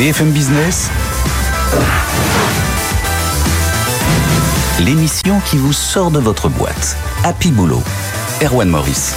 BFM Business, l'émission qui vous sort de votre boîte. Happy Boulot. Erwan Maurice.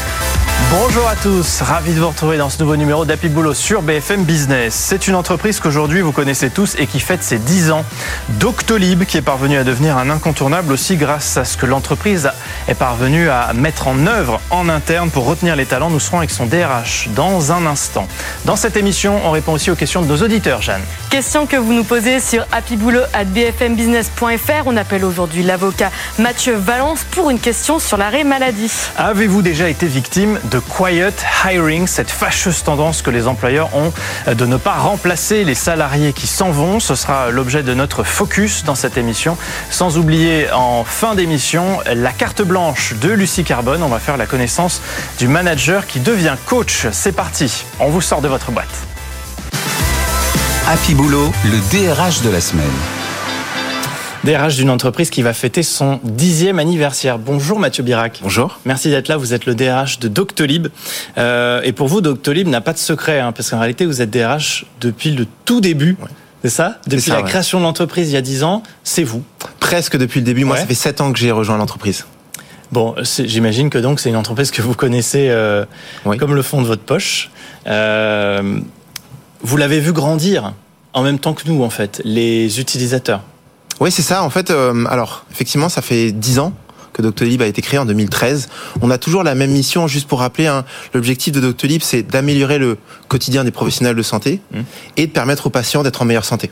Bonjour à tous, ravi de vous retrouver dans ce nouveau numéro d'Happy Boulot sur BFM Business. C'est une entreprise qu'aujourd'hui vous connaissez tous et qui fête ses 10 ans. Doctolib qui est parvenu à devenir un incontournable aussi grâce à ce que l'entreprise est parvenue à mettre en œuvre en interne pour retenir les talents. Nous serons avec son DRH dans un instant. Dans cette émission, on répond aussi aux questions de nos auditeurs, Jeanne. Question que vous nous posez sur happyboulot@bfmbusiness.fr. On appelle aujourd'hui l'avocat Mathieu Valence pour une question sur l'arrêt maladie. Avez-vous déjà été victime de quiet hiring, cette fâcheuse tendance que les employeurs ont de ne pas remplacer les salariés qui s'en vont. Ce sera l'objet de notre focus dans cette émission. Sans oublier en fin d'émission la carte blanche de Lucie Carbone. On va faire la connaissance du manager qui devient coach. C'est parti, on vous sort de votre boîte. Happy Boulot, le DRH de la semaine. DRH d'une entreprise qui va fêter son dixième anniversaire. Bonjour Mathieu Birac. Bonjour. Merci d'être là. Vous êtes le DRH de Doctolib. Euh, et pour vous, Doctolib n'a pas de secret, hein, parce qu'en réalité, vous êtes DRH depuis le tout début. C'est ça? Depuis ça, la ouais. création de l'entreprise il y a dix ans, c'est vous. Presque depuis le début. Moi, Ouais. ça fait 7 ans que j'ai rejoint l'entreprise. Bon, j'imagine que donc c'est une entreprise que vous connaissez euh, Oui. comme le fond de votre poche. Euh, vous l'avez vu grandir en même temps que nous, en fait, les utilisateurs. Oui, c'est ça. En fait, euh, alors, effectivement, ça fait 10 ans que Doctolib a été créé en 2013. On a toujours la même mission, juste pour rappeler, hein, l'objectif de Doctolib, c'est d'améliorer le quotidien des professionnels de santé Mmh. et de permettre aux patients d'être en meilleure santé.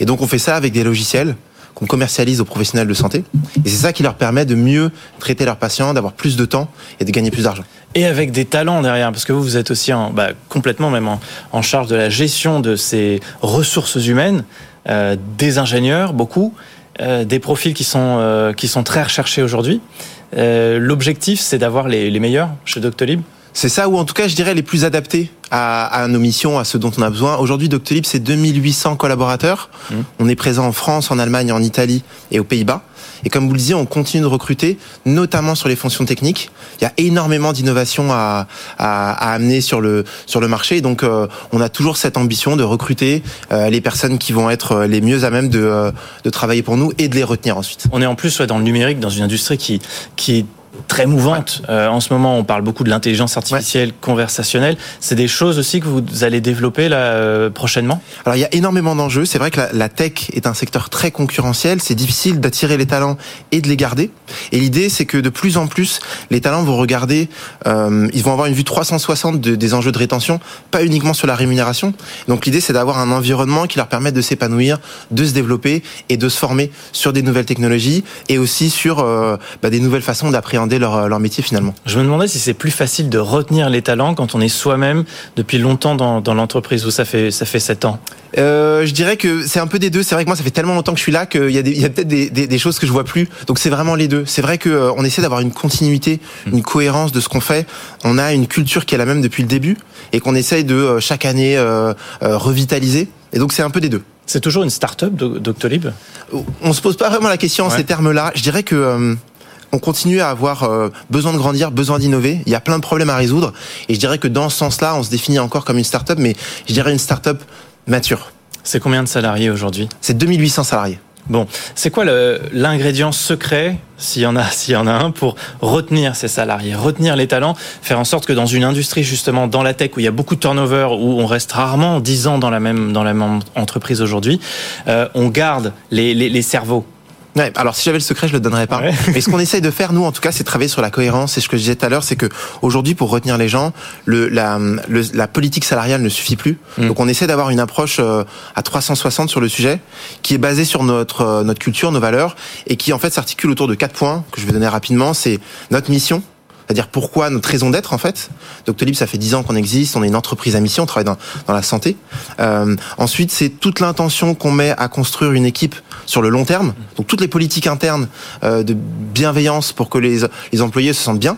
Et donc, on fait ça avec des logiciels qu'on commercialise aux professionnels de santé. Et c'est ça qui leur permet de mieux traiter leurs patients, d'avoir plus de temps et de gagner plus d'argent. Et avec des talents derrière, parce que vous, vous êtes aussi en, bah, complètement même en, en charge de la gestion de ces ressources humaines, euh, des ingénieurs, beaucoup, euh, des profils qui sont, euh, qui sont très recherchés aujourd'hui. Euh, L'objectif, c'est d'avoir les, les meilleurs chez Doctolib. C'est ça, ou en tout cas, je dirais les plus adaptés à, à nos missions, à ce dont on a besoin. Aujourd'hui, Doctolib, c'est 2800 collaborateurs. Mmh. On est présent en France, en Allemagne, en Italie et aux Pays-Bas. Et comme vous le disiez, on continue de recruter, notamment sur les fonctions techniques. Il y a énormément d'innovations à, à, à amener sur le sur le marché. Donc, euh, on a toujours cette ambition de recruter euh, les personnes qui vont être les mieux à même de, euh, de travailler pour nous et de les retenir ensuite. On est en plus ouais, dans le numérique, dans une industrie qui, qui très mouvante. Euh, en ce moment, on parle beaucoup de l'intelligence artificielle conversationnelle. C'est des choses aussi que vous allez développer là, euh, prochainement? Alors il y a énormément d'enjeux. C'est vrai que la, la tech est un secteur très concurrentiel. C'est difficile d'attirer les talents et de les garder. Et l'idée, c'est que de plus en plus, les talents vont regarder, euh, ils vont avoir une vue 360 de- des enjeux de rétention, pas uniquement sur la rémunération. Donc l'idée, c'est d'avoir un environnement qui leur permette de s'épanouir, de se développer et de se former sur des nouvelles technologies et aussi sur bah, des nouvelles façons d'appréhender leur, leur métier finalement. Je me demandais si c'est plus facile de retenir les talents quand on est soi-même depuis longtemps dans, dans l'entreprise où ça fait ça fait sept ans. Euh, je dirais que c'est un peu des deux. C'est vrai que moi, ça fait tellement longtemps que je suis là qu'il y a, des- il y a peut-être des, des- des choses que je vois plus. Donc c'est vraiment les deux. C'est vrai que euh, on essaie d'avoir une continuité, une cohérence de ce qu'on fait. On a une culture qui est la même depuis le début et qu'on essaye de euh, chaque année revitaliser. Et donc c'est un peu des deux. C'est toujours une start-up, Do- Doctolib? On se pose pas vraiment la question en Ouais. ces termes-là. Je dirais que on continue à avoir euh, besoin de grandir, besoin d'innover. Il y a plein de problèmes à résoudre. Et je dirais que dans ce sens-là, on se définit encore comme une start-up, mais je dirais une start-up mature. C'est combien de salariés aujourd'hui? C'est 2800 salariés. Bon, c'est quoi l'ingrédient secret, s'il y en a, s'il y en a un, pour retenir ces salariés, retenir les talents, faire en sorte que dans une industrie justement dans la tech où il y a beaucoup de turnover, où on reste rarement 10 ans dans la même dans la même entreprise aujourd'hui, euh, on garde les, les, les cerveaux. Ouais, alors si j'avais le secret, je le donnerais pas. Ouais. Mais ce qu'on essaye de faire, nous, en tout cas, c'est travailler sur la cohérence. Et ce que je disais tout à l'heure, c'est que aujourd'hui, pour retenir les gens, le, la, le- la politique salariale ne suffit plus. Mm. Donc, on essaie d'avoir une approche euh, à 360 sur le sujet, qui est basée sur notre euh, notre culture, nos valeurs, et qui en fait s'articule autour de quatre points que je vais donner rapidement. C'est notre mission. C'est-à-dire pourquoi notre raison d'être en fait. Doctolib, ça fait 10 ans qu'on existe, on est une entreprise à mission, on travaille dans, dans la santé. Euh, ensuite, c'est toute l'intention qu'on met à construire une équipe sur le long terme. Donc toutes les politiques internes euh, de bienveillance pour que les, les employés se sentent bien.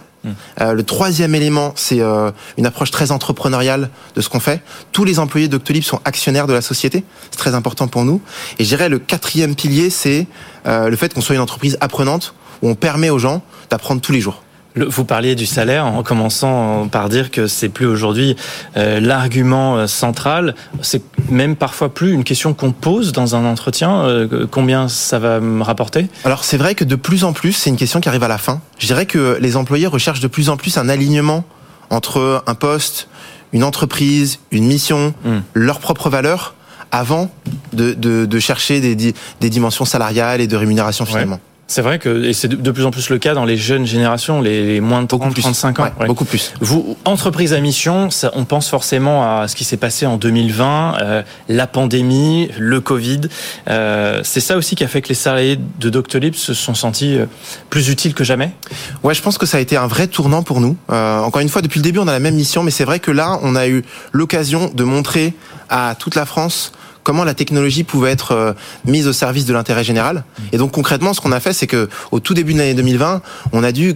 Euh, le troisième élément, c'est euh, une approche très entrepreneuriale de ce qu'on fait. Tous les employés Doctolib sont actionnaires de la société. C'est très important pour nous. Et je dirais le quatrième pilier, c'est euh, le fait qu'on soit une entreprise apprenante où on permet aux gens d'apprendre tous les jours. Vous parliez du salaire en commençant par dire que c'est plus aujourd'hui euh, l'argument euh, central. C'est même parfois plus une question qu'on pose dans un entretien. Euh, combien ça va me rapporter? Alors c'est vrai que de plus en plus, c'est une question qui arrive à la fin. Je dirais que les employés recherchent de plus en plus un alignement entre un poste, une entreprise, une mission, hmm. leurs propres valeurs, avant de, de, de chercher des, des, dimensions salariales et de rémunération finalement. C'est vrai que et c'est de plus en plus le cas dans les jeunes générations, les moins de 30, 35 ans. Beaucoup plus. Vous, entreprise à mission, ça, on pense forcément à ce qui s'est passé en 2020, euh, la pandémie, le Covid. Euh, c'est ça aussi qui a fait que les salariés de Doctolib se sont sentis euh, plus utiles que jamais? Ouais, je pense que ça a été un vrai tournant pour nous. Euh, encore une fois, depuis le début, on a la même mission, mais c'est vrai que là, on a eu l'occasion de montrer à toute la France comment la technologie pouvait être euh, mise au service de l'intérêt général. Et donc concrètement, ce qu'on a fait, c'est que au tout début de l'année 2020, on a dû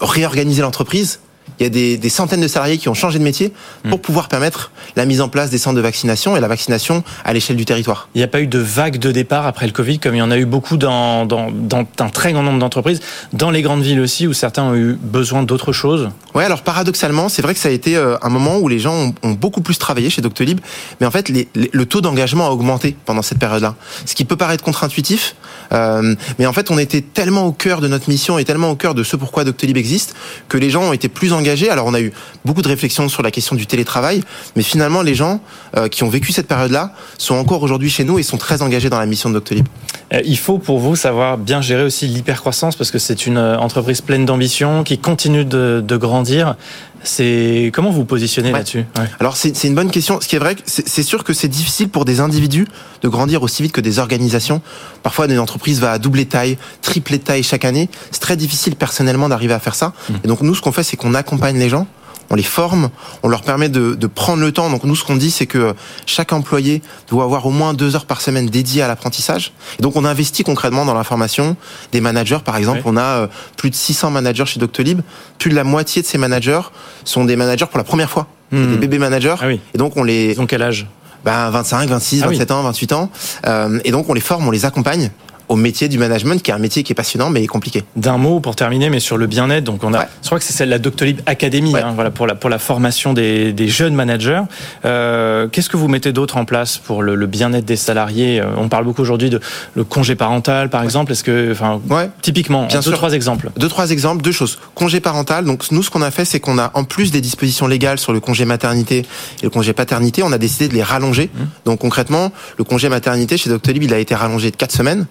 réorganiser l'entreprise il y a des, des, centaines de salariés qui ont changé de métier pour hmm. pouvoir permettre la mise en place des centres de vaccination et la vaccination à l'échelle du territoire. Il n'y a pas eu de vague de départ après le Covid, comme il y en a eu beaucoup dans, dans, dans un très grand nombre d'entreprises, dans les grandes villes aussi, où certains ont eu besoin d'autre chose? Oui, alors paradoxalement, c'est vrai que ça a été euh, un moment où les gens ont, ont beaucoup plus travaillé chez Doctolib, mais en fait, les, le taux d'engagement a augmenté pendant cette période-là. Ce qui peut paraître contre-intuitif, euh, mais en fait, on était tellement au cœur de notre mission et tellement au cœur de ce pourquoi Doctolib existe, que les gens ont été plus engagés alors on a eu beaucoup de réflexions sur la question du télétravail, mais finalement les gens euh, qui ont vécu cette période-là sont encore aujourd'hui chez nous et sont très engagés dans la mission de Doctolib. Euh, il faut pour vous savoir bien gérer aussi l'hypercroissance parce que c'est une euh, entreprise pleine d'ambition qui continue de, de grandir. C'est comment vous positionnez là-dessus? Alors c'est une bonne question. Ce qui est vrai, c'est sûr que c'est difficile pour des individus de grandir aussi vite que des organisations. Parfois, une entreprise va à doubler taille, tripler taille chaque année. C'est très difficile personnellement d'arriver à faire ça. Mmh. Et donc nous, ce qu'on fait, c'est qu'on accompagne les gens on les forme, on leur permet de, de prendre le temps. Donc nous, ce qu'on dit, c'est que chaque employé doit avoir au moins deux heures par semaine dédiées à l'apprentissage. Et donc on investit concrètement dans la formation des managers. Par exemple, on a euh, plus de 600 managers chez Doctolib. Plus de la moitié de ces managers sont des managers pour la première fois, hmm. des bébés managers. Ah oui. Et donc on les. Ils ont quel âge? Ben 25, 26, 27 ans, 28 ans. Euh, et donc on les forme, on les accompagne au métier du management, qui est un métier qui est passionnant mais compliqué. D'un mot pour terminer, mais sur le bien-être, donc on a, je crois que c'est celle de la Doctolib Academy, hein, voilà pour la pour la formation des, des jeunes managers. Euh, Qu'est-ce que vous mettez d'autre en place pour le, le bien-être des salariés? Euh, On parle beaucoup aujourd'hui de le congé parental, par exemple. Est-ce que, enfin, typiquement, Bien deux sûr. trois exemples. Deux trois exemples, deux choses. Congé parental. Donc nous, ce qu'on a fait, c'est qu'on a en plus des dispositions légales sur le congé maternité et le congé paternité, on a décidé de les rallonger. Mmh. Donc concrètement, le congé maternité chez Doctolib, il a été rallongé de quatre semaines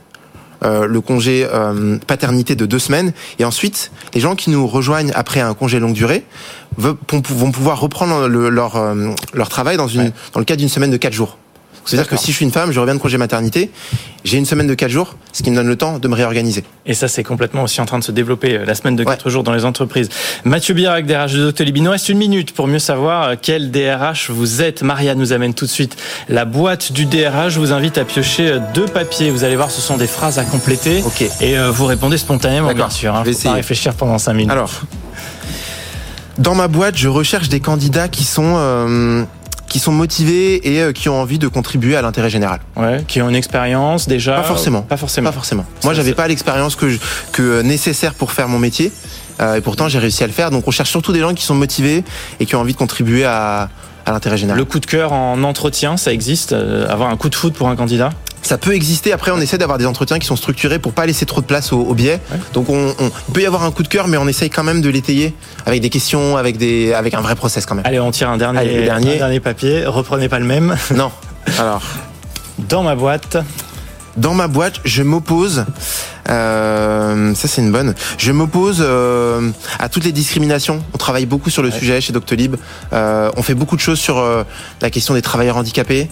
le congé euh, paternité de deux semaines. Et ensuite, les gens qui nous rejoignent après un congé longue durée vont pouvoir reprendre leur, euh, leur travail dans, une, dans le cadre d'une semaine de quatre jours. C'est-à-dire que si je suis une femme, je reviens de congé maternité, j'ai une semaine de 4 jours, ce qui me donne le temps de me réorganiser. Et ça, c'est complètement aussi en train de se développer, euh, la semaine de 4 ouais. jours dans les entreprises. Mathieu Birac, DRH de Doctolib. Il nous reste une minute pour mieux savoir euh, quel DRH vous êtes. Maria nous amène tout de suite la boîte du DRH. Je vous invite à piocher euh, deux papiers. Vous allez voir, ce sont des phrases à compléter. Okay. Et vous répondez spontanément, bien sûr. Hein. Faut pas réfléchir pendant 5 minutes. Alors, dans ma boîte, je recherche des candidats qui sont... Euh qui sont motivés et euh, qui ont envie de contribuer à l'intérêt général. Ouais, qui ont une expérience déjà. Pas forcément. Pas forcément. Pas forcément. Moi, j'avais pas l'expérience que, je, que euh, nécessaire pour faire mon métier. Euh, et pourtant, j'ai réussi à le faire. Donc, on cherche surtout des gens qui sont motivés et qui ont envie de contribuer à, à l'intérêt général. Le coup de cœur en entretien, ça existe euh, Avoir un coup de foot pour un candidat? Ça peut exister. Après, on essaie d'avoir des entretiens qui sont structurés pour pas laisser trop de place au, au biais. Ouais. Donc, on, on, il peut y avoir un coup de cœur, mais on essaye quand même de l'étayer avec des questions, avec des, avec un vrai process quand même. Allez, on tire un dernier, Allez, dernier. Un dernier papier. Reprenez pas le même. Non. Alors. Dans ma boîte. Dans ma boîte, je m'oppose. Euh, ça c'est une bonne. Je m'oppose euh, à toutes les discriminations. On travaille beaucoup sur le ouais. sujet chez Doctolib. Euh, on fait beaucoup de choses sur la question des travailleurs handicapés,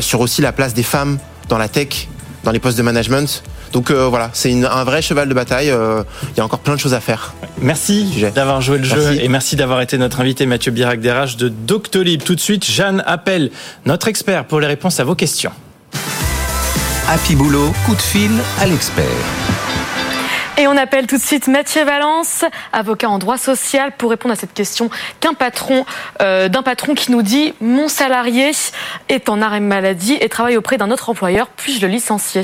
sur aussi la place des femmes dans la tech, dans les postes de management. Donc euh, voilà, c'est un vrai cheval de bataille. Euh, il y a encore plein de choses à faire. Merci d'avoir joué le merci. jeu et merci d'avoir été notre invité Mathieu Birac DRH de Doctolib. Tout de suite, Jeanne appelle notre expert pour les réponses à vos questions. Happy Boulot, coup de fil à l'expert. Et on appelle tout de suite Mathieu Valence, avocat en droit social, pour répondre à cette question euh, d'un patron qui nous dit mon salarié est en arrêt maladie et travaille auprès d'un autre employeur, puis-je le licencier?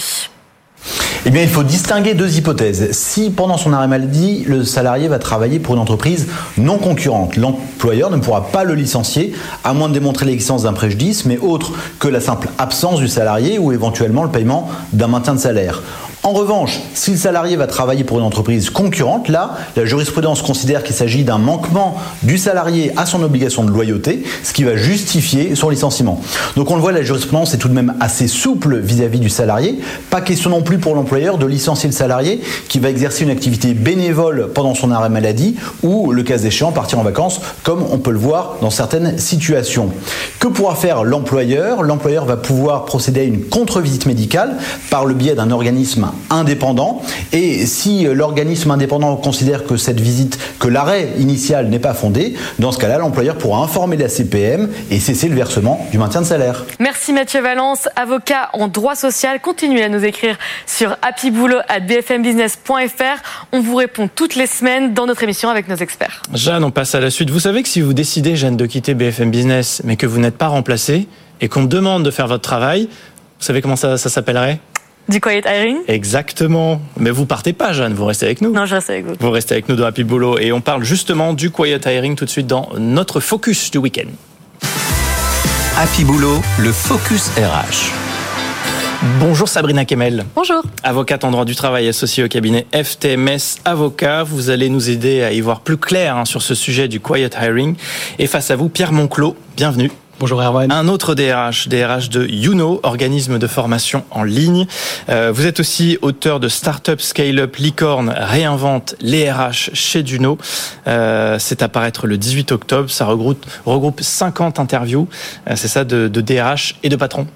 Eh bien, il faut distinguer deux hypothèses. Si pendant son arrêt maladie, le salarié va travailler pour une entreprise non concurrente, l'employeur ne pourra pas le licencier à moins de démontrer l'existence d'un préjudice, mais autre que la simple absence du salarié ou éventuellement le paiement d'un maintien de salaire. En revanche, si le salarié va travailler pour une entreprise concurrente, là, la jurisprudence considère qu'il s'agit d'un manquement du salarié à son obligation de loyauté, ce qui va justifier son licenciement. Donc on le voit, la jurisprudence est tout de même assez souple vis-à-vis du salarié. Pas question non plus pour l'employeur de licencier le salarié qui va exercer une activité bénévole pendant son arrêt maladie ou, le cas échéant, partir en vacances, comme on peut le voir dans certaines situations. Que pourra faire l'employeur? L'employeur va pouvoir procéder à une contre-visite médicale par le biais d'un organisme indépendant. Et si l'organisme indépendant considère que cette visite, que l'arrêt initial n'est pas fondé, dans ce cas-là, l'employeur pourra informer la CPM et cesser le versement du maintien de salaire. Merci Mathieu Valence, avocat en droit social. Continuez à nous écrire sur happyboulot@bfmbusiness.fr. On vous répond toutes les semaines dans notre émission avec nos experts. Jeanne, on passe à la suite. Vous savez que si vous décidez, Jeanne, de quitter BFM Business, mais que vous n'êtes pas remplacé et qu'on demande de faire votre travail, vous savez comment ça, ça s'appellerait? Du quiet hiring Exactement. Mais vous partez pas, Jeanne, vous restez avec nous. Non, je reste avec vous. Vous restez avec nous dans Happy Boulot et on parle justement du quiet hiring tout de suite dans notre focus du week-end. Happy Boulot, le focus RH. Bonjour Sabrina Kemel. Bonjour. Avocate en droit du travail associée au cabinet FTMS Avocat. Vous allez nous aider à y voir plus clair hein, sur ce sujet du quiet hiring. Et face à vous, Pierre Monclos. Bienvenue. Bonjour Erwan. Un autre DRH, DRH de Youno, organisme de formation en ligne. Euh, vous êtes aussi auteur de Startup Scale-up Licorne réinvente les RH chez Duno. Euh, c'est à paraître le 18 octobre. Ça regroupe, regroupe 50 interviews. Euh, c'est ça de, de DRH et de patrons.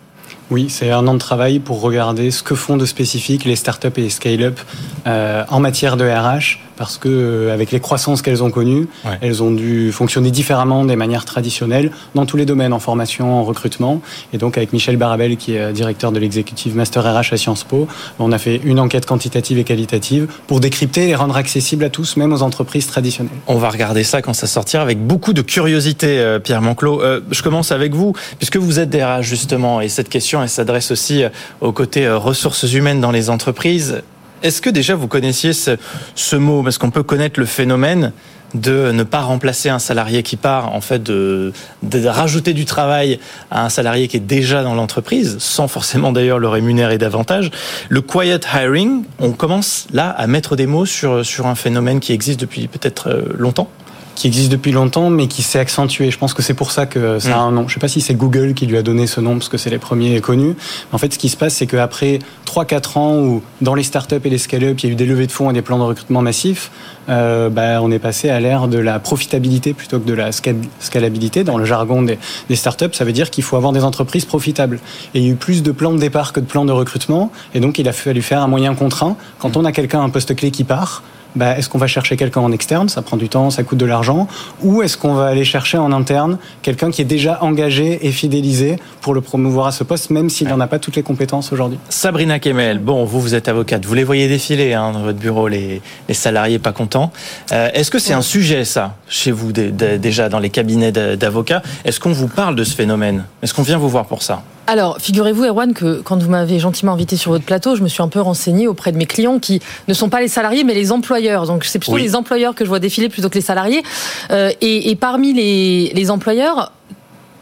Oui, c'est un an de travail pour regarder ce que font de spécifique les startups et les scale-up euh, en matière de RH, parce que euh, avec les croissances qu'elles ont connues, Ouais. elles ont dû fonctionner différemment des manières traditionnelles dans tous les domaines, en formation, en recrutement. Et donc avec Michel Barabel, qui est euh, directeur de l'exécutif Master RH à Sciences Po, on a fait une enquête quantitative et qualitative pour décrypter et rendre accessibles à tous, même aux entreprises traditionnelles. On va regarder ça quand ça sortira avec beaucoup de curiosité, euh, Pierre Monclos. Euh, je commence avec vous, puisque vous êtes DRH justement, et cette question elle s'adresse aussi au côté ressources humaines dans les entreprises. Est-ce que déjà vous connaissiez ce, mot Parce qu'on peut connaître le phénomène de ne pas remplacer un salarié qui part, en fait, de, de rajouter du travail à un salarié qui est déjà dans l'entreprise, sans forcément d'ailleurs le rémunérer davantage. Le quiet hiring, on commence là à mettre des mots sur, sur un phénomène qui existe depuis peut-être euh, longtemps? Qui existe depuis longtemps, mais qui s'est accentué. Je pense que c'est pour ça que ça a un nom. Je sais pas si c'est Google qui lui a donné ce nom, parce que c'est les premiers connus. En fait, ce qui se passe, c'est qu'après 3-4 ans où, dans les startups et les scale-up, il y a eu des levées de fonds et des plans de recrutement massifs, euh, bah, on est passé à l'ère de la profitabilité plutôt que de la scal- scalabilité. Dans le jargon des, des startups, ça veut dire qu'il faut avoir des entreprises profitables. Et il y a eu plus de plans de départ que de plans de recrutement, et donc il a fallu faire un moyen contraint. Quand on a quelqu'un, un poste clé qui part, bah, est-ce qu'on va chercher quelqu'un en externe? Ça prend du temps, ça coûte de l'argent. Ou est-ce qu'on va aller chercher en interne quelqu'un qui est déjà engagé et fidélisé pour le promouvoir à ce poste, même s'il n'en a pas toutes les compétences aujourd'hui? Sabrina Kemel, bon, vous, vous êtes avocate, vous les voyez défiler hein, dans votre bureau, les, les salariés pas contents. Euh, Est-ce que c'est un sujet, ça, chez vous, dé- dé- déjà dans les cabinets d'a- d'avocats? Est-ce qu'on vous parle de ce phénomène? Est-ce qu'on vient vous voir pour ça? Alors, figurez-vous, Erwan, que quand vous m'avez gentiment invité sur votre plateau, je me suis un peu renseigné auprès de mes clients qui ne sont pas les salariés, mais les employeurs. Donc, c'est plutôt Oui. les employeurs que je vois défiler plutôt que les salariés. Euh, et, et parmi les, les employeurs,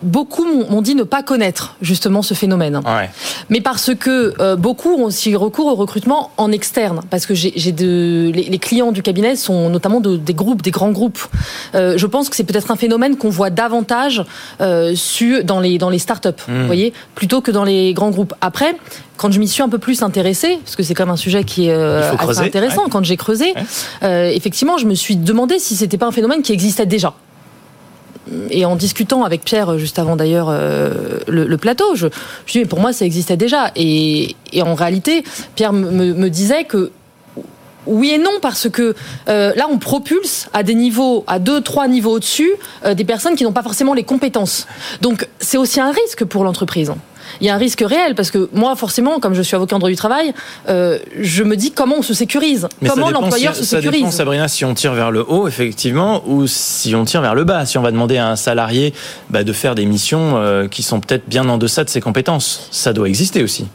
beaucoup m'ont dit ne pas connaître justement ce phénomène. Ouais. Mais parce que euh, beaucoup ont aussi recours au recrutement en externe, parce que j'ai de les, les clients du cabinet sont notamment de, des groupes, des grands groupes. Euh, je pense que c'est peut-être un phénomène qu'on voit davantage euh, dans les dans les startups, Mmh. vous voyez, plutôt que dans les grands groupes. Après, quand je m'y suis un peu plus intéressée, parce que c'est quand même un sujet qui est euh, assez creuser, intéressant, ouais. quand j'ai creusé, Ouais. euh, effectivement, je me suis demandé si c'était pas un phénomène qui existait déjà et en discutant avec Pierre juste avant d'ailleurs euh, le, plateau, je, je dis mais pour moi ça existait déjà. Et, en réalité, Pierre me, disait que oui et non parce que euh, là on propulse à des niveaux, à deux trois niveaux au-dessus, euh, des personnes qui n'ont pas forcément les compétences. Donc c'est aussi un risque pour l'entreprise. Il y a un risque réel parce que moi forcément, comme je suis avocat en droit du travail, euh, je me dis comment on se sécurise, Mais comment l'employeur si- se Ça dépend, sécurise. Sabrina, si on tire vers le haut, effectivement, ou si on tire vers le bas. Si on va demander à un salarié bah, de faire des missions euh, qui sont peut-être bien en deçà de ses compétences. Ça doit exister aussi.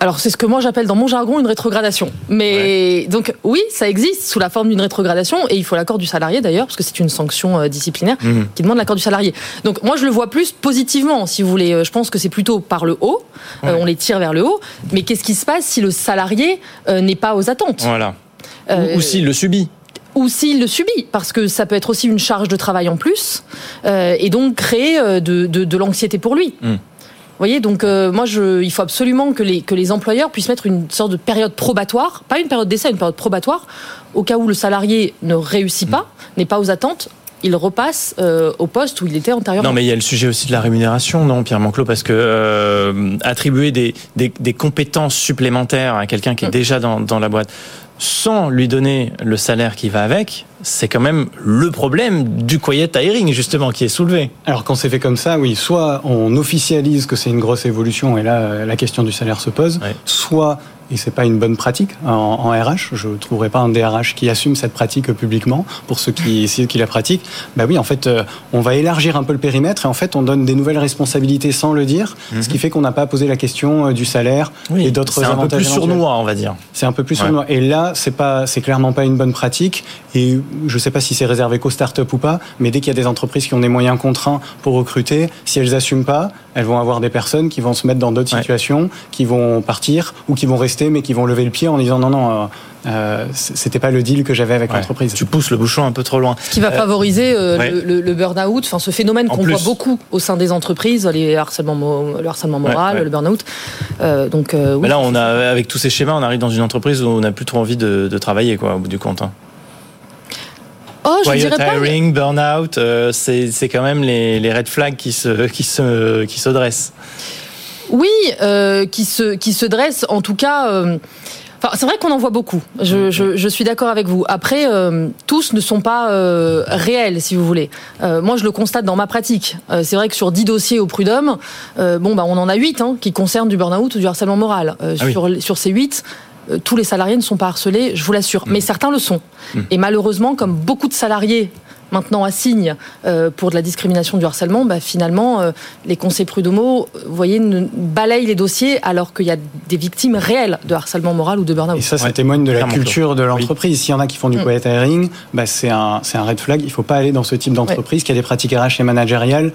Alors c'est ce que moi j'appelle dans mon jargon une rétrogradation. Mais donc oui, ça existe sous la forme d'une rétrogradation et il faut l'accord du salarié d'ailleurs parce que c'est une sanction euh, disciplinaire Mhm. qui demande l'accord du salarié. Donc moi je le vois plus positivement si vous voulez. Euh, Je pense que c'est plutôt par le haut, Euh, on les tire vers le haut. Mais qu'est-ce qui se passe si le salarié euh, n'est pas aux attentes? Voilà. Euh, Ou, ou s'il le subit. ou s'il le subit, parce que ça peut être aussi une charge de travail en plus, euh, et donc créer de, de, de l'anxiété pour lui. Mm. Vous voyez, donc euh, moi, je, il faut absolument que les, que les employeurs puissent mettre une sorte de période probatoire, pas une période d'essai, une période probatoire, au cas où le salarié ne réussit pas, n'est pas aux attentes, il repasse euh, au poste où il était antérieurement. Non, mais il y a le sujet aussi de la rémunération, non, Pierre Manclot, parce que euh, attribuer des, des, des compétences supplémentaires à quelqu'un qui est Mm. déjà dans, dans la boîte sans lui donner le salaire qui va avec, c'est quand même le problème du quiet hiring, justement, qui est soulevé. Alors quand c'est fait comme ça, oui, soit on officialise que c'est une grosse évolution et là euh, la question du salaire se pose, Ouais. soit et c'est pas une bonne pratique en, en RH, je ne trouverai pas un DRH qui assume cette pratique publiquement pour ceux qui, ceux qui la pratiquent. Bah oui, en fait, euh, on va élargir un peu le périmètre et en fait on donne des nouvelles responsabilités sans le dire, ce qui fait qu'on n'a pas posé la question euh, du salaire et d'autres c'est un peu avantages plus sournois, on va dire. C'est un peu plus Ouais. sournois. Et là, c'est pas, c'est clairement pas une bonne pratique. Et je sais pas si c'est réservé qu'aux startups ou pas, mais dès qu'il y a des entreprises qui ont des moyens contraints pour recruter, si elles assument pas, elles vont avoir des personnes qui vont se mettre dans d'autres Ouais. situations, qui vont partir ou qui vont rester, mais qui vont lever le pied en disant non, non, euh, euh, c'était pas le deal que j'avais avec Ouais. l'entreprise. Tu pousses le bouchon un peu trop loin. Ce qui va Euh, favoriser euh, ouais. le, le- le burn-out, enfin ce phénomène qu'on voit beaucoup au sein des entreprises, les harcèlements, le harcèlement moral, Ouais, ouais. le burn-out. Euh, donc euh, oui. Mais là, on a, avec tous ces schémas, on arrive dans une entreprise où on n'a plus trop envie de, de travailler, quoi, au bout du compte. hein. Oh, je Quiet dirais pas. burn-out, euh, c'est quand même les, les red flags qui se, qui se, qui se dressent. Oui, euh, qui se qui se dresse en tout cas. euh, c'est vrai qu'on en voit beaucoup. Je, je, je suis d'accord avec vous. Après, euh, tous ne sont pas euh, réels, si vous voulez. Euh, moi, je le constate dans ma pratique. C'est vrai que sur 10 dossiers au prud'homme, bon, bah, on en a 8 hein, qui concernent du burn-out ou du harcèlement moral. Ah oui. sur, sur ces 8, euh, tous les salariés ne sont pas harcelés, je vous l'assure. Mm. Mais certains le sont. Et malheureusement, comme beaucoup de salariés maintenant assignent euh, pour de la discrimination du harcèlement, bah, finalement, euh, les conseils prud'homaux, euh, vous voyez, ne balayent les dossiers alors qu'il y a des victimes réelles de harcèlement moral ou de burn-out. Et ça, ça Ouais. témoigne de la culture de l'entreprise. S'il y en a qui font du Mm. quiet hiring, bah, c'est un, c'est un red flag. Il ne faut pas aller dans ce type d'entreprise qui a des pratiques RH et managériales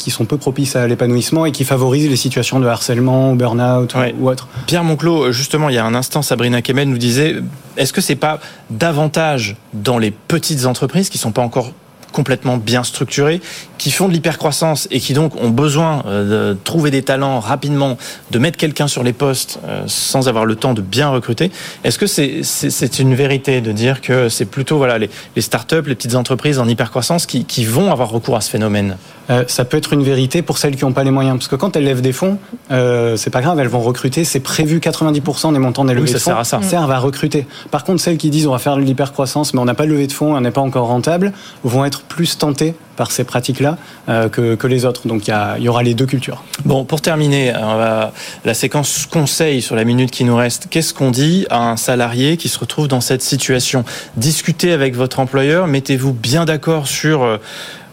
qui sont peu propices à l'épanouissement et qui favorisent les situations de harcèlement, burn-out ou- Ouais. ou autre. Pierre Monclos, justement, il y a un instant, Sabrina Kemel nous disait, est-ce que c'est pas davantage dans les petites entreprises qui sont pas encore complètement bien structurées, qui font de l'hypercroissance et qui donc ont besoin euh, de trouver des talents rapidement, de mettre quelqu'un sur les postes euh, sans avoir le temps de bien recruter. Est-ce que c'est c'est une vérité de dire que c'est plutôt voilà les, les startups, les petites entreprises en hypercroissance qui, qui vont avoir recours à ce phénomène? Euh, ça peut être une vérité pour celles qui n'ont pas les moyens. Parce que quand elles lèvent des fonds, euh, c'est pas grave, elles vont recruter. C'est prévu 90% des montants des levées ça de fonds sert à ça. servent à recruter. Par contre, celles qui disent on va faire de l'hypercroissance, mais on n'a pas levé de fonds, on n'est pas encore rentable, vont être plus tentées par ces pratiques-là euh, que, que les autres. Donc il y, aura les deux cultures. Bon, pour terminer, va- la séquence conseil sur la minute qui nous reste. Qu'est-ce qu'on dit à un salarié qui se retrouve dans cette situation? Discutez avec votre employeur, mettez-vous bien d'accord sur euh,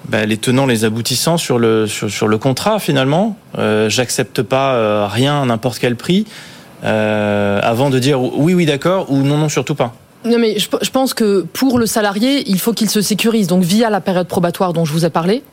bah, les tenants, les aboutissants, sur le, sur, le contrat finalement. Euh, J'accepte pas euh, rien à n'importe quel prix. euh, avant de dire oui, oui, d'accord, ou non, non, surtout pas. Non, mais je, je pense que pour le salarié, il faut qu'il se sécurise. Donc, via la période probatoire dont je vous ai parlé,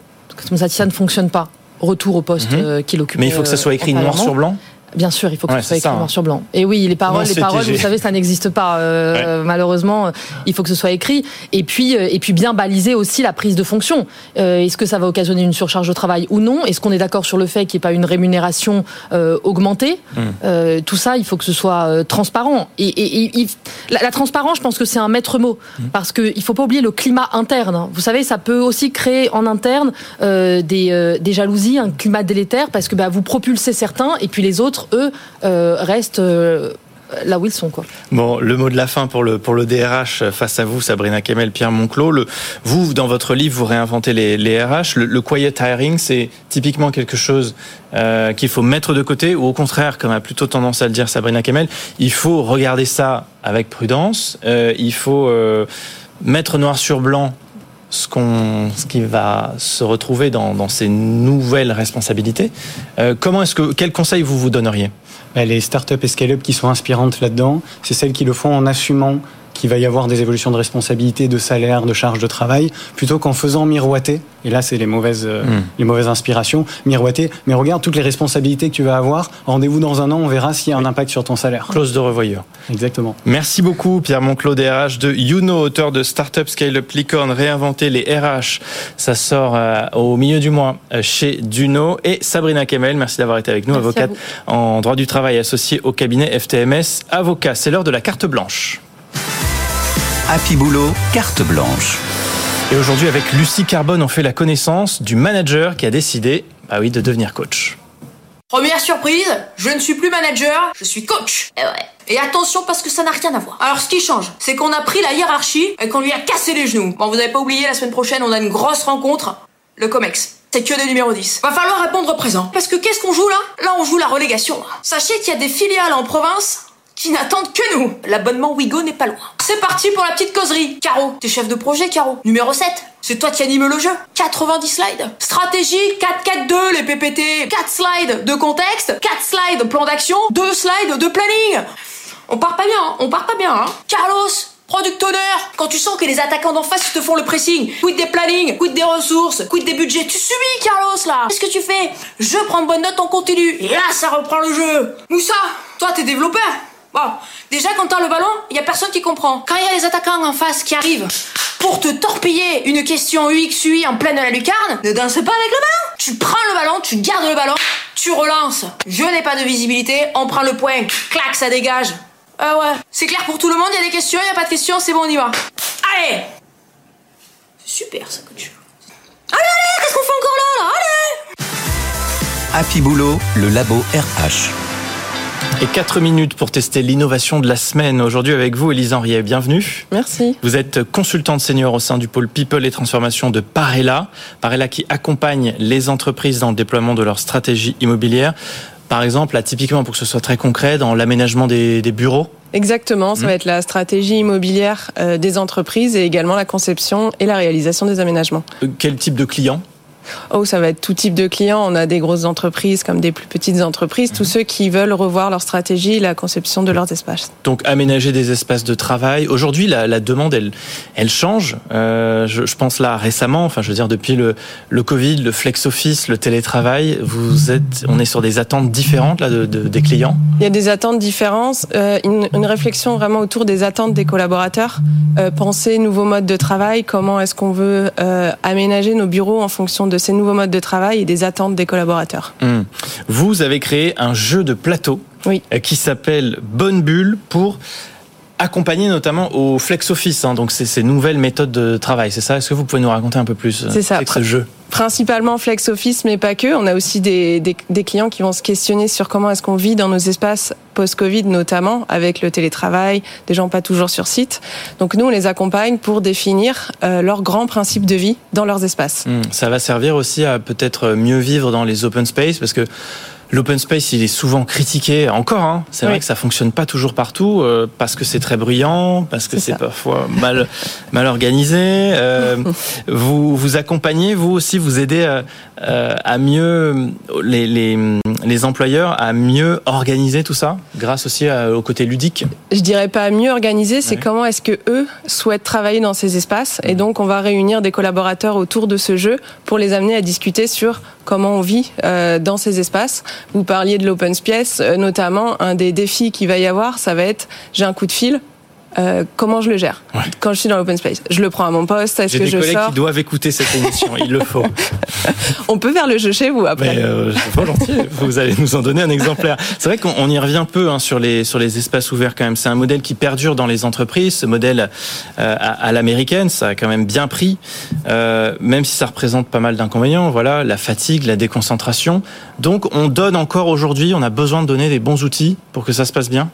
comme ça, si ça ne fonctionne pas, retour au poste Mhm. euh, qu'il occupe. Mais il faut que ça soit écrit noir sur blanc. Bien sûr, il faut que Ouais, ce soit écrit ça, hein. noir sur blanc. Et oui, les paroles, Non, les paroles, vous savez, ça n'existe pas. euh, Malheureusement, il faut que ce soit écrit. Et puis, euh, et puis bien baliser aussi la prise de fonction. Euh, Est-ce que ça va occasionner une surcharge de travail ou non? Est-ce qu'on est d'accord sur le fait qu'il n'y ait pas une rémunération euh, augmentée? Hmm. Euh, Tout ça, il faut que ce soit euh, transparent. Et, et- et- il- la, la transparence, je pense que c'est un maître mot Hmm. parce qu'il faut pas oublier le climat interne. Vous savez, ça peut aussi créer en interne euh, des, euh, des jalousies, un climat délétère parce que bah, vous propulsez certains et puis les autres, eux, euh, restent euh, là où ils sont. Quoi. Bon, le mot de la fin pour le, pour le DRH face à vous, Sabrina Kemel, Pierre Monclos. Vous, dans votre livre, vous réinventez les, les RH. Le, le quiet hiring, c'est typiquement quelque chose euh, qu'il faut mettre de côté, ou au contraire, comme a plutôt tendance à le dire Sabrina Kemel, il faut regarder ça avec prudence. Il faut mettre noir sur blanc ce, qu'on, ce qui va se retrouver dans, ces nouvelles responsabilités. Euh, comment est-ce que, quel conseil vous vous donneriez? Bah, Les startups et scale-up qui sont inspirantes là-dedans, c'est celles qui le font en assumant qu'il va y avoir des évolutions de responsabilité, de salaire, de charge de travail, plutôt qu'en faisant miroiter. Et là, c'est les mauvaises, euh, hmm. les mauvaises inspirations. Miroiter. Mais regarde toutes les responsabilités que tu vas avoir. Rendez-vous dans un an, on verra s'il y a un impact sur ton salaire. Clause de revoyeur. Exactement. Merci beaucoup, Pierre Monclos, RH de Youno, auteur de Startup Scale-up Licorne, réinventer les RH. Ça sort euh, au milieu du mois euh, chez Duno. Et Sabrina Kemel, merci d'avoir été avec nous, avocate en droit du travail associée au cabinet FTMS. Avocat, c'est l'heure de la carte blanche. Happy Boulot, carte blanche. Et aujourd'hui, avec Lucie Carbone, on fait la connaissance du manager qui a décidé, bah oui, de devenir coach. Première surprise, je ne suis plus manager, je suis coach. Et, eh ouais. et attention parce que ça n'a rien à voir. Alors ce qui change, c'est qu'on a pris la hiérarchie et qu'on lui a cassé les genoux. Bon, vous n'avez pas oublié, la semaine prochaine, on a une grosse rencontre, le COMEX. C'est que des numéros 10. Va falloir répondre présent. Parce que qu'est-ce qu'on joue là? Là, on joue la relégation. Sachez qu'il y a des filiales en province qui n'attendent que nous. L'abonnement Wigo n'est pas loin. C'est parti pour la petite causerie. Caro, t'es chef de projet, Caro. Numéro 7. C'est toi qui anime le jeu. 90 slides. Stratégie 4-4-2, les PPT. 4 slides de contexte, 4 slides plan d'action, 2 slides de planning. On part pas bien, hein. on part pas bien. Hein. Carlos, Product owner Quand tu sens que les attaquants d'en face te font le pressing, quid des plannings, quid des ressources, quid des budgets, tu subis Carlos là Qu'est-ce que tu fais? Je prends de bonnes notes en continu, et là ça reprend le jeu Moussa, toi t'es développeur Bon, déjà quand t'as le ballon, il y a personne qui comprend. Quand il y a les attaquants en face qui arrivent pour te torpiller une question UX UI en pleine la lucarne, ne danse pas avec le ballon. Tu prends le ballon, tu gardes le ballon, tu relances. Je n'ai pas de visibilité, on prend le point, clac, ça dégage. Ah ouais, c'est clair pour tout le monde, il y a des questions, il y a pas de questions, c'est bon, on y va. Allez C'est super ça que tu Allez, allez, qu'est-ce qu'on fait encore là, là? Allez Happy Boulot, le labo RH. Et 4 minutes pour tester l'innovation de la semaine. Aujourd'hui avec vous, Elise Henriet, bienvenue. Merci. Vous êtes consultante senior au sein du pôle People et Transformation de Parella. Parella qui accompagne les entreprises dans le déploiement de leur stratégie immobilière. Par exemple, là, typiquement, pour que ce soit très concret, dans l'aménagement des, bureaux Exactement, ça mmh. va être la stratégie immobilière euh, des entreprises et également la conception et la réalisation des aménagements. Euh, quel type de clients? Oh, ça va être tout type de clients. On a des grosses entreprises comme des plus petites entreprises, tous mhm. ceux qui veulent revoir leur stratégie, la conception de leurs espaces. Donc aménager des espaces de travail. Aujourd'hui, la, demande, elle, elle change. Euh, je, pense là récemment, enfin, je veux dire depuis le, le Covid, le flex office, le télétravail, vous êtes, on est sur des attentes différentes là de, des clients? Il y a des attentes différentes. Euh, une, réflexion vraiment autour des attentes des collaborateurs. Euh, penser nouveaux modes de travail. Comment est-ce qu'on veut aménager nos bureaux en fonction de de ces nouveaux modes de travail et des attentes des collaborateurs. Hmm. Vous avez créé un jeu de plateau oui. Euh, qui s'appelle Bonne Bulle pour accompagner notamment au flex office, hein, donc ces nouvelles méthodes de travail, c'est ça? Est-ce que vous pouvez nous raconter un peu plus C'est ça. ce jeu? Principalement flex office, mais pas que. On a aussi des, des, clients qui vont se questionner sur comment est-ce qu'on vit dans nos espaces post-Covid, notamment avec le télétravail, des gens pas toujours sur site. Donc nous, on les accompagne pour définir euh, leurs grands principes de vie dans leurs espaces. Hmm. ça va servir aussi à peut-être mieux vivre dans les open space, parce que L'open space, il est souvent critiqué encore. Hein. C'est vrai que ça fonctionne pas toujours partout euh, parce que c'est très bruyant, parce que c'est parfois mal mal organisé. Euh, vous vous accompagnez, vous aussi, vous aidez euh, euh, à mieux les, les, les employeurs à mieux organiser tout ça, grâce aussi au côté ludique? Je dirais pas à mieux organiser, c'est comment est-ce que eux souhaitent travailler dans ces espaces. Et donc, on va réunir des collaborateurs autour de ce jeu pour les amener à discuter sur comment on vit dans ces espaces vous parliez de l'open space, euh, notamment un des défis qu'il va y avoir, ça va être j'ai un coup de fil, euh, comment je le gère quand je suis dans l'open space. Je le prends à mon poste, est-ce que je sors J'ai des collègues qui doivent écouter cette émission, il le faut. On peut faire le jeu chez vous après. Mais euh, volontiers, vous allez nous en donner un exemplaire. C'est vrai qu'on y revient peu hein, sur les sur les espaces ouverts quand même. C'est un modèle qui perdure dans les entreprises. Ce modèle euh, à, l'américaine, ça a quand même bien pris, euh, même si ça représente pas mal d'inconvénients. Voilà, la fatigue, la déconcentration. Donc on donne encore aujourd'hui, on a besoin de donner des bons outils pour que ça se passe bien.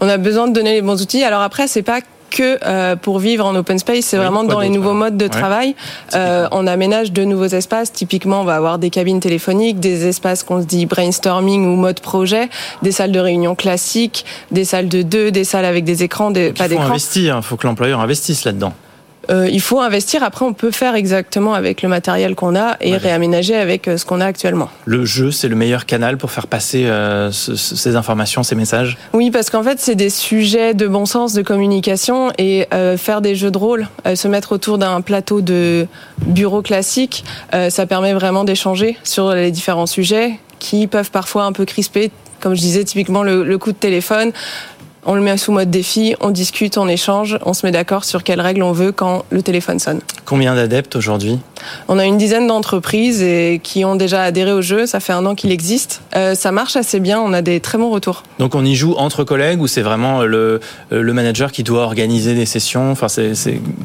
On a besoin de donner les bons outils. Alors après, c'est pas que euh, pour vivre en open space, c'est vraiment dans les nouveaux modes de travail. Euh, on aménage de nouveaux espaces. Typiquement, on va avoir des cabines téléphoniques, des espaces qu'on se dit brainstorming ou mode projet, des salles de réunion classiques, des salles de deux, des salles avec des écrans, des, pas d'écran. Il faut investir, il faut que l'employeur investisse là-dedans. Euh, il faut investir. Après, on peut faire exactement avec le matériel qu'on a et réaménager avec euh, ce qu'on a actuellement. Le jeu, c'est le meilleur canal pour faire passer euh, ce- ce- ces informations, ces messages? Oui, parce qu'en fait, c'est des sujets de bon sens, de communication et euh, faire des jeux de rôle, se mettre autour d'un plateau de bureau classique, ça permet vraiment d'échanger sur les différents sujets qui peuvent parfois un peu crisper. Comme je disais, typiquement le, le coup de téléphone. On le met sous mode défi, on discute, on échange, on se met d'accord sur quelles règles on veut quand le téléphone sonne. Combien d'adeptes aujourd'hui? On a une dizaine d'entreprises et qui ont déjà adhéré au jeu. Ça fait un an qu'il existe. Euh, ça marche assez bien. On a des très bons retours. Donc on y joue entre collègues ou c'est vraiment le, le manager qui doit organiser des sessions? Enfin, c'est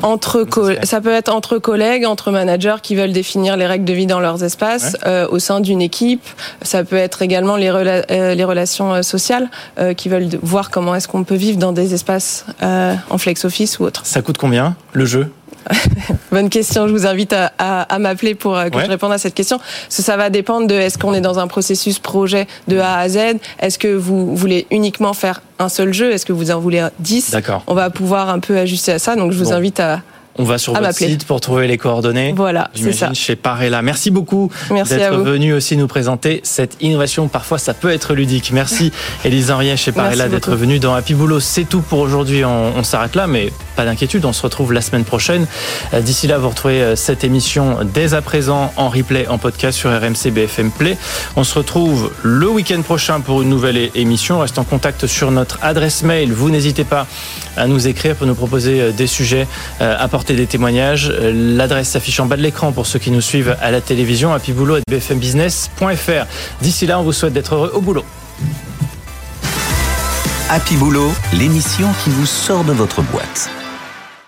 Entre ça peut être entre collègues, entre managers qui veulent définir les règles de vie dans leurs espaces, euh, au sein d'une équipe. Ça peut être également les, rela- euh, les relations euh, sociales euh, qui veulent voir comment est-ce qu'on peut vivre dans des espaces euh, en flex office ou autre. ça coûte combien le jeu? Bonne question. Je vous invite à, à- à m'appeler pour euh, que Ouais. je réponde à cette question. Parce que ça va dépendre de est-ce qu'on est dans un processus projet de A à Z. Est-ce que vous voulez uniquement faire un seul jeu? Est-ce que vous en voulez 10 D'accord. On va pouvoir un peu ajuster à ça. Donc je vous Bon. invite à. On va sur À votre site pour trouver les coordonnées. Voilà, c'est ça. chez Parella. Merci beaucoup à d'être venu aussi nous présenter cette innovation. Parfois, ça peut être ludique. Merci Élise Henriet chez Parella d'être venue dans Happy Boulot. C'est tout pour aujourd'hui. On, on s'arrête là, mais pas d'inquiétude. On se retrouve la semaine prochaine. Euh, D'ici là, vous retrouvez euh, cette émission dès à présent en replay, en podcast sur RMC BFM Play. On se retrouve le week-end prochain pour une nouvelle émission. On reste en contact sur notre adresse mail. Vous n'hésitez pas à nous écrire pour nous proposer euh, des sujets, euh, apporter des témoignages. Euh, L'adresse s'affiche en bas de l'écran pour ceux qui nous suivent à la télévision, happyboulot.bfmbusiness.fr. D'ici là, on vous souhaite d'être heureux au boulot. Happy Boulot, l'émission qui vous sort de votre boîte.